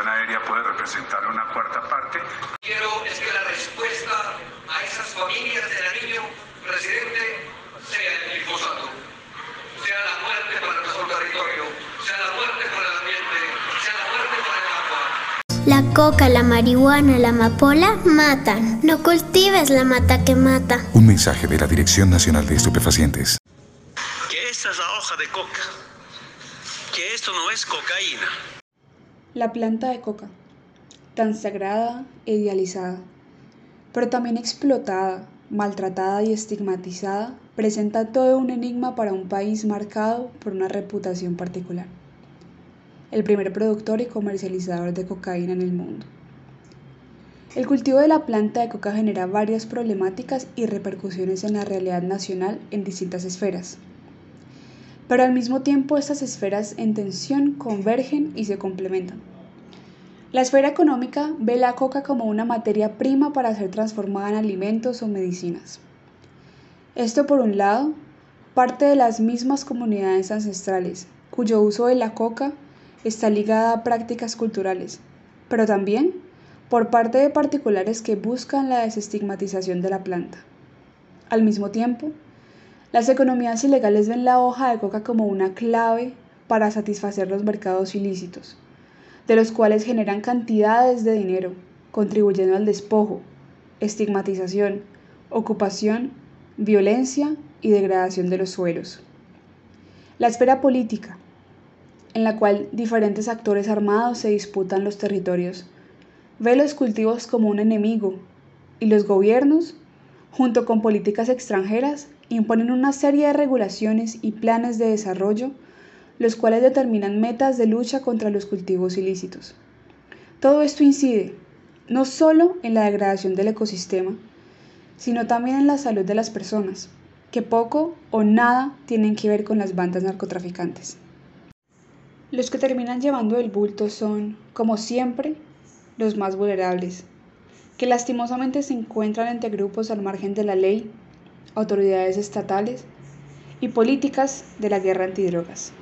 aérea puede representar una cuarta parte. Quiero es que la respuesta a esas familias de la niño, presidente, sea el glifosato, sea la muerte para nuestro territorio, sea la muerte para el ambiente, sea la muerte para el agua. La coca, la marihuana, la amapola matan. No cultives la mata que mata. Un mensaje de la Dirección Nacional de Estupefacientes. Que esta es la hoja de coca, que esto no es cocaína. La planta de coca, tan sagrada e idealizada, pero también explotada, maltratada y estigmatizada, presenta todo un enigma para un país marcado por una reputación particular. El primer productor y comercializador de cocaína en el mundo. El cultivo de la planta de coca genera varias problemáticas y repercusiones en la realidad nacional en distintas esferas. Pero al mismo tiempo estas esferas en tensión convergen y se complementan. La esfera económica ve la coca como una materia prima para ser transformada en alimentos o medicinas. Esto por un lado, parte de las mismas comunidades ancestrales, cuyo uso de la coca está ligada a prácticas culturales, pero también por parte de particulares que buscan la desestigmatización de la planta. Al mismo tiempo, las economías ilegales ven la hoja de coca como una clave para satisfacer los mercados ilícitos, de los cuales generan cantidades de dinero, contribuyendo al despojo, estigmatización, ocupación, violencia y degradación de los suelos. La esfera política, en la cual diferentes actores armados se disputan los territorios, ve los cultivos como un enemigo y los gobiernos, junto con políticas extranjeras, imponen una serie de regulaciones y planes de desarrollo, los cuales determinan metas de lucha contra los cultivos ilícitos. Todo esto incide no solo en la degradación del ecosistema, sino también en la salud de las personas, que poco o nada tienen que ver con las bandas narcotraficantes. Los que terminan llevando el bulto son, como siempre, los más vulnerables, que lastimosamente se encuentran entre grupos al margen de la ley, autoridades estatales y políticas de la guerra antidrogas.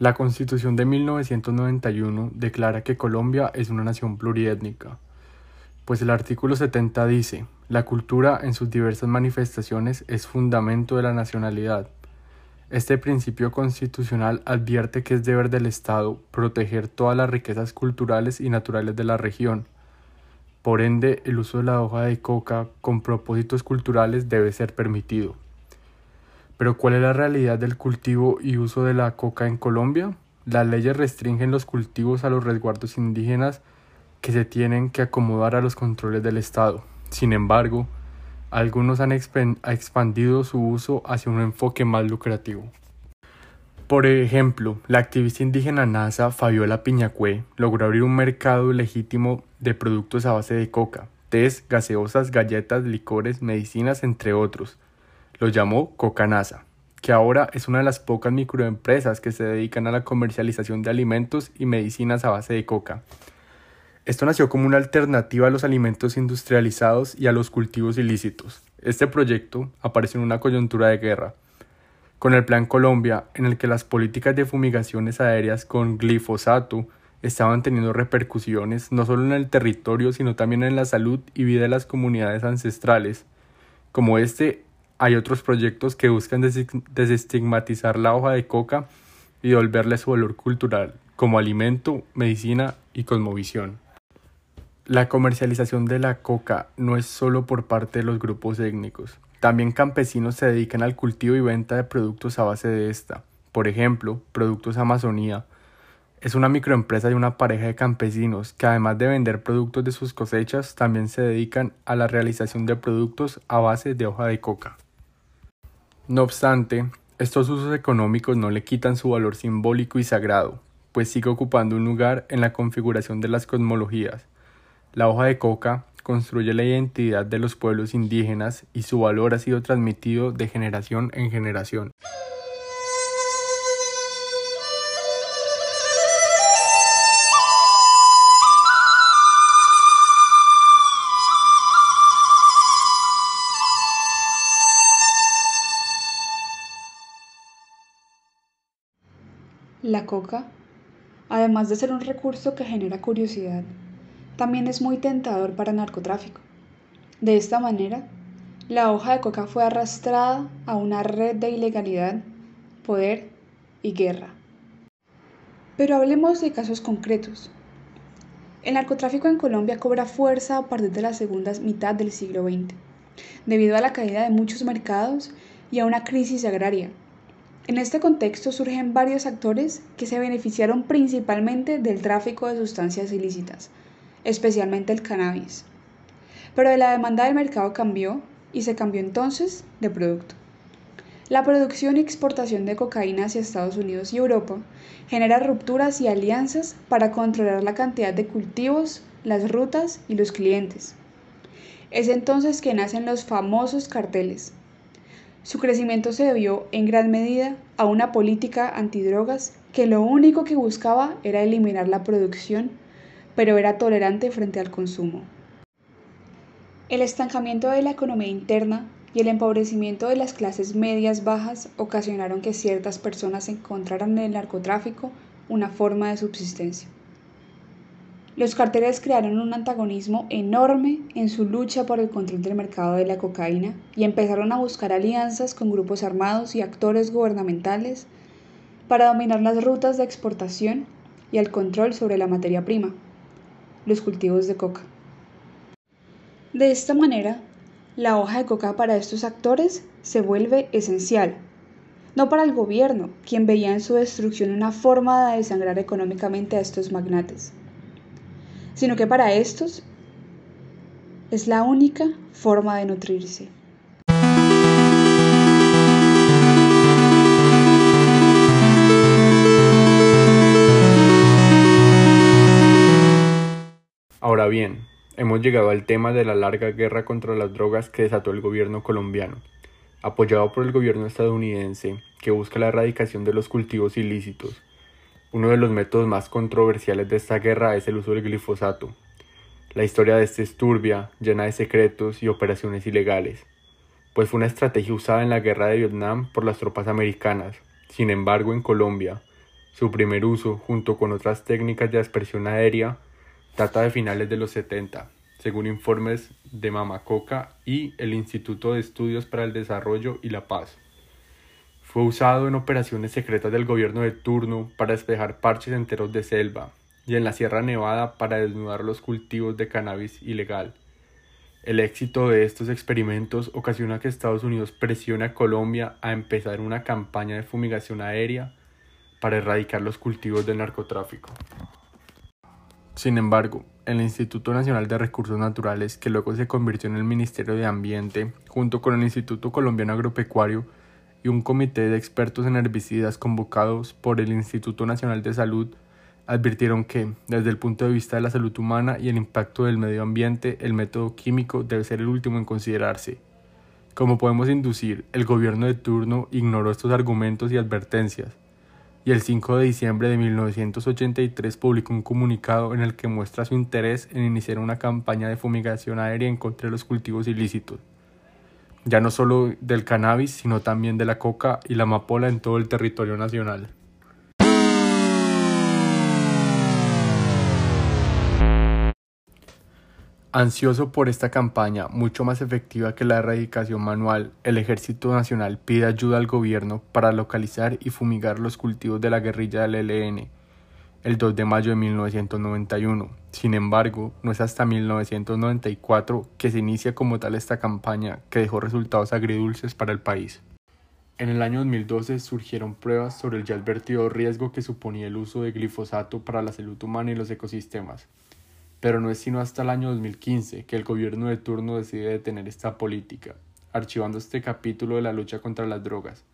La Constitución de 1991 declara que Colombia es una nación pluriétnica, pues el artículo 70 dice, la cultura en sus diversas manifestaciones es fundamento de la nacionalidad. Este principio constitucional advierte que es deber del Estado proteger todas las riquezas culturales y naturales de la región. Por ende, el uso de la hoja de coca con propósitos culturales debe ser permitido. Pero ¿cuál es la realidad del cultivo y uso de la coca en Colombia? Las leyes restringen los cultivos a los resguardos indígenas que se tienen que acomodar a los controles del Estado. Sin embargo, algunos han expandido su uso hacia un enfoque más lucrativo. Por ejemplo, la activista indígena NASA Fabiola Piñacue logró abrir un mercado legítimo de productos a base de coca, tés, gaseosas, galletas, licores, medicinas, entre otros, lo llamó Cocanasa, que ahora es una de las pocas microempresas que se dedican a la comercialización de alimentos y medicinas a base de coca. Esto nació como una alternativa a los alimentos industrializados y a los cultivos ilícitos. Este proyecto apareció en una coyuntura de guerra, con el Plan Colombia, en el que las políticas de fumigaciones aéreas con glifosato estaban teniendo repercusiones no solo en el territorio, sino también en la salud y vida de las comunidades ancestrales. Como este, hay otros proyectos que buscan desestigmatizar la hoja de coca y devolverle su valor cultural como alimento, medicina y cosmovisión. La comercialización de la coca no es solo por parte de los grupos étnicos. También campesinos se dedican al cultivo y venta de productos a base de esta. Por ejemplo, Productos Amazonía. Es una microempresa de una pareja de campesinos que además de vender productos de sus cosechas, también se dedican a la realización de productos a base de hoja de coca. No obstante, estos usos económicos no le quitan su valor simbólico y sagrado, pues sigue ocupando un lugar en la configuración de las cosmologías. La hoja de coca construye la identidad de los pueblos indígenas y su valor ha sido transmitido de generación en generación. La coca, además de ser un recurso que genera curiosidad, también es muy tentador para narcotráfico. De esta manera, la hoja de coca fue arrastrada a una red de ilegalidad, poder y guerra. Pero hablemos de casos concretos. El narcotráfico en Colombia cobra fuerza a partir de la segunda mitad del siglo XX, debido a la caída de muchos mercados y a una crisis agraria. En este contexto surgen varios actores que se beneficiaron principalmente del tráfico de sustancias ilícitas, especialmente el cannabis. Pero la demanda del mercado cambió y se cambió entonces de producto. La producción y exportación de cocaína hacia Estados Unidos y Europa genera rupturas y alianzas para controlar la cantidad de cultivos, las rutas y los clientes. Es entonces que nacen los famosos carteles. Su crecimiento se debió en gran medida a una política antidrogas que lo único que buscaba era eliminar la producción pero era tolerante frente al consumo. El estancamiento de la economía interna y el empobrecimiento de las clases medias bajas ocasionaron que ciertas personas encontraran en el narcotráfico una forma de subsistencia. Los carteles crearon un antagonismo enorme en su lucha por el control del mercado de la cocaína y empezaron a buscar alianzas con grupos armados y actores gubernamentales para dominar las rutas de exportación y el control sobre la materia prima los cultivos de coca. De esta manera, la hoja de coca para estos actores se vuelve esencial, no para el gobierno, quien veía en su destrucción una forma de desangrar económicamente a estos magnates, sino que para estos es la única forma de nutrirse. Bien, hemos llegado al tema de la larga guerra contra las drogas que desató el gobierno colombiano, apoyado por el gobierno estadounidense, que busca la erradicación de los cultivos ilícitos. Uno de los métodos más controversiales de esta guerra es el uso del glifosato. La historia de este es turbia, llena de secretos y operaciones ilegales, pues fue una estrategia usada en la guerra de Vietnam por las tropas americanas. Sin embargo, en Colombia, su primer uso, junto con otras técnicas de aspersión aérea, data de finales de los 70, según informes de Mamacoca y el Instituto de Estudios para el Desarrollo y la Paz. Fue usado en operaciones secretas del gobierno de turno para despejar parches enteros de selva y en la Sierra Nevada para desnudar los cultivos de cannabis ilegal. El éxito de estos experimentos ocasiona que Estados Unidos presione a Colombia a empezar una campaña de fumigación aérea para erradicar los cultivos del narcotráfico. Sin embargo, el Instituto Nacional de Recursos Naturales, que luego se convirtió en el Ministerio de Ambiente, junto con el Instituto Colombiano Agropecuario y un comité de expertos en herbicidas convocados por el Instituto Nacional de Salud, advirtieron que, desde el punto de vista de la salud humana y el impacto del medio ambiente, el método químico debe ser el último en considerarse. Como podemos inducir, el gobierno de turno ignoró estos argumentos y advertencias, y el 5 de diciembre de 1983 publicó un comunicado en el que muestra su interés en iniciar una campaña de fumigación aérea en contra de los cultivos ilícitos, ya no solo del cannabis, sino también de la coca y la amapola en todo el territorio nacional. Ansioso por esta campaña, mucho más efectiva que la erradicación manual, el Ejército Nacional pide ayuda al gobierno para localizar y fumigar los cultivos de la guerrilla del ELN el 2 de mayo de 1991. Sin embargo, no es hasta 1994 que se inicia como tal esta campaña que dejó resultados agridulces para el país. En el año 2012 surgieron pruebas sobre el ya advertido riesgo que suponía el uso de glifosato para la salud humana y los ecosistemas pero no es sino hasta el año 2015 que el gobierno de turno decide detener esta política, archivando este capítulo de la lucha contra las drogas.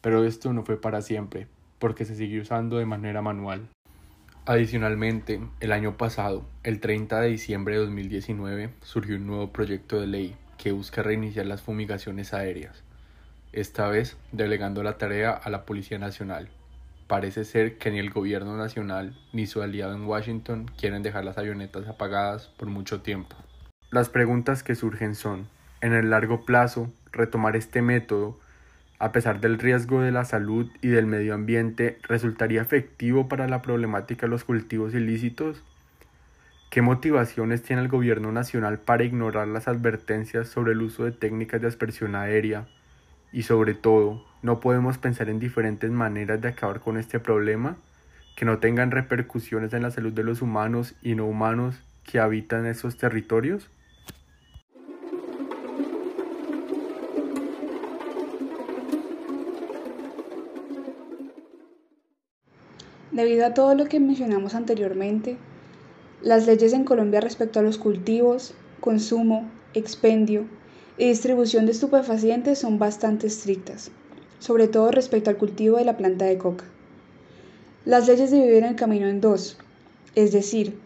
Pero esto no fue para siempre, porque se siguió usando de manera manual. Adicionalmente, el año pasado, el 30 de diciembre de 2019, surgió un nuevo proyecto de ley que busca reiniciar las fumigaciones aéreas, esta vez delegando la tarea a la Policía Nacional, Parece ser que ni el gobierno nacional ni su aliado en Washington quieren dejar las avionetas apagadas por mucho tiempo. Las preguntas que surgen son, en el largo plazo, retomar este método a pesar del riesgo de la salud y del medio ambiente, resultaría efectivo para la problemática de los cultivos ilícitos? ¿Qué motivaciones tiene el gobierno nacional para ignorar las advertencias sobre el uso de técnicas de aspersión aérea? Y sobre todo, ¿no podemos pensar en diferentes maneras de acabar con este problema que no tengan repercusiones en la salud de los humanos y no humanos que habitan esos territorios? Debido a todo lo que mencionamos anteriormente, las leyes en Colombia respecto a los cultivos, consumo, expendio y distribución de estupefacientes son bastante estrictas, sobre todo respecto al cultivo de la planta de coca. Las leyes dividen el camino en dos, es decir,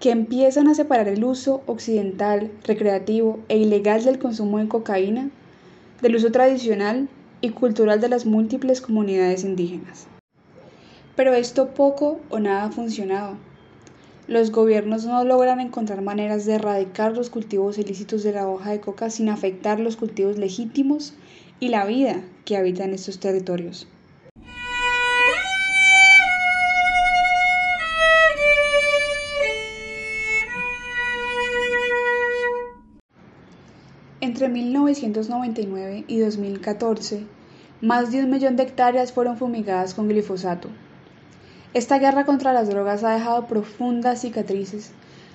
que empiezan a separar el uso occidental, recreativo e ilegal del consumo de cocaína del uso tradicional y cultural de las múltiples comunidades indígenas. Pero esto poco o nada ha funcionado los gobiernos no logran encontrar maneras de erradicar los cultivos ilícitos de la hoja de coca sin afectar los cultivos legítimos y la vida que habita en estos territorios. Entre 1999 y 2014, más de un millón de hectáreas fueron fumigadas con glifosato, esta guerra contra las drogas ha dejado profundas cicatrices,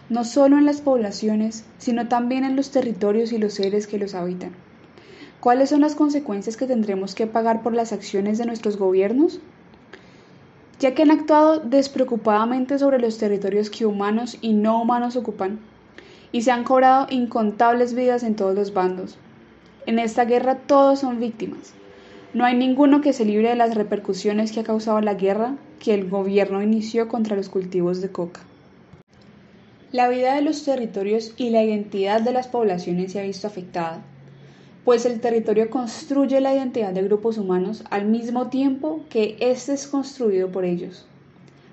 no solo en las poblaciones, sino también en los territorios y los seres que los habitan. ¿Cuáles son las consecuencias que tendremos que pagar por las acciones de nuestros gobiernos? Ya que han actuado despreocupadamente sobre los territorios que humanos y no humanos ocupan, y se han cobrado incontables vidas en todos los bandos. En esta guerra todos son víctimas. No hay ninguno que se libre de las repercusiones que ha causado la guerra que el gobierno inició contra los cultivos de coca. La vida de los territorios y la identidad de las poblaciones se ha visto afectada, pues el territorio construye la identidad de grupos humanos al mismo tiempo que éste es construido por ellos.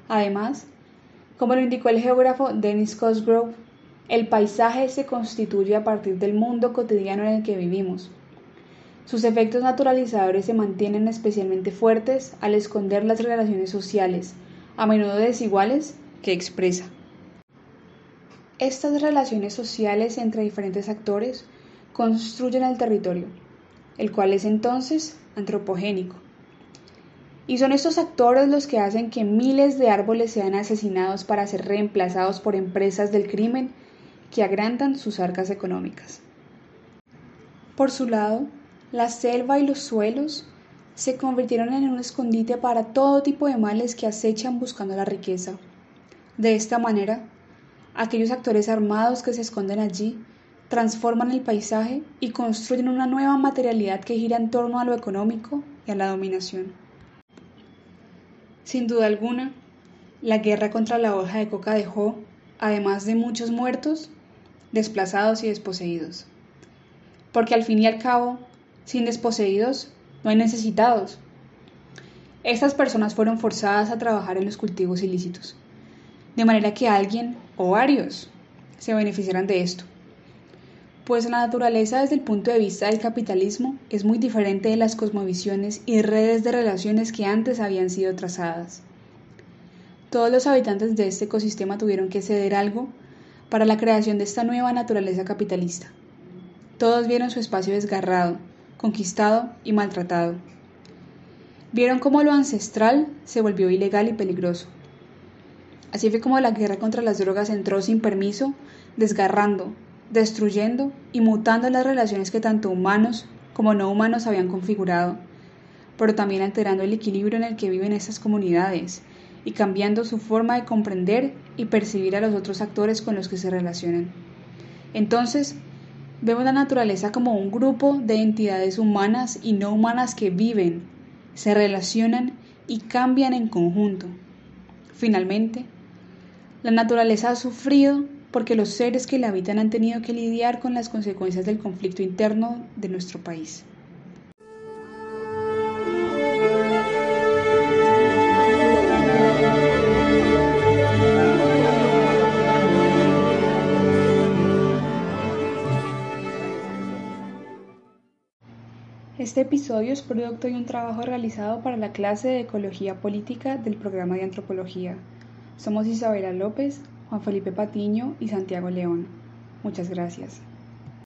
Además, como lo indicó el geógrafo Dennis Cosgrove, el paisaje se constituye a partir del mundo cotidiano en el que vivimos, sus efectos naturalizadores se mantienen especialmente fuertes al esconder las relaciones sociales, a menudo desiguales, que expresa. Estas relaciones sociales entre diferentes actores construyen el territorio, el cual es entonces antropogénico. Y son estos actores los que hacen que miles de árboles sean asesinados para ser reemplazados por empresas del crimen que agrandan sus arcas económicas. Por su lado, la selva y los suelos se convirtieron en un escondite para todo tipo de males que acechan buscando la riqueza. De esta manera, aquellos actores armados que se esconden allí transforman el paisaje y construyen una nueva materialidad que gira en torno a lo económico y a la dominación. Sin duda alguna, la guerra contra la hoja de coca dejó, además de muchos muertos, desplazados y desposeídos. Porque al fin y al cabo, sin desposeídos, no hay necesitados. Estas personas fueron forzadas a trabajar en los cultivos ilícitos, de manera que alguien o varios se beneficiaran de esto. Pues la naturaleza desde el punto de vista del capitalismo es muy diferente de las cosmovisiones y redes de relaciones que antes habían sido trazadas. Todos los habitantes de este ecosistema tuvieron que ceder algo para la creación de esta nueva naturaleza capitalista. Todos vieron su espacio desgarrado, conquistado y maltratado. Vieron cómo lo ancestral se volvió ilegal y peligroso. Así fue como la guerra contra las drogas entró sin permiso, desgarrando, destruyendo y mutando las relaciones que tanto humanos como no humanos habían configurado, pero también alterando el equilibrio en el que viven estas comunidades y cambiando su forma de comprender y percibir a los otros actores con los que se relacionan. Entonces, Vemos la naturaleza como un grupo de entidades humanas y no humanas que viven, se relacionan y cambian en conjunto. Finalmente, la naturaleza ha sufrido porque los seres que la habitan han tenido que lidiar con las consecuencias del conflicto interno de nuestro país. Este episodio es producto de un trabajo realizado para la clase de Ecología Política del programa de Antropología. Somos Isabela López, Juan Felipe Patiño y Santiago León. Muchas gracias.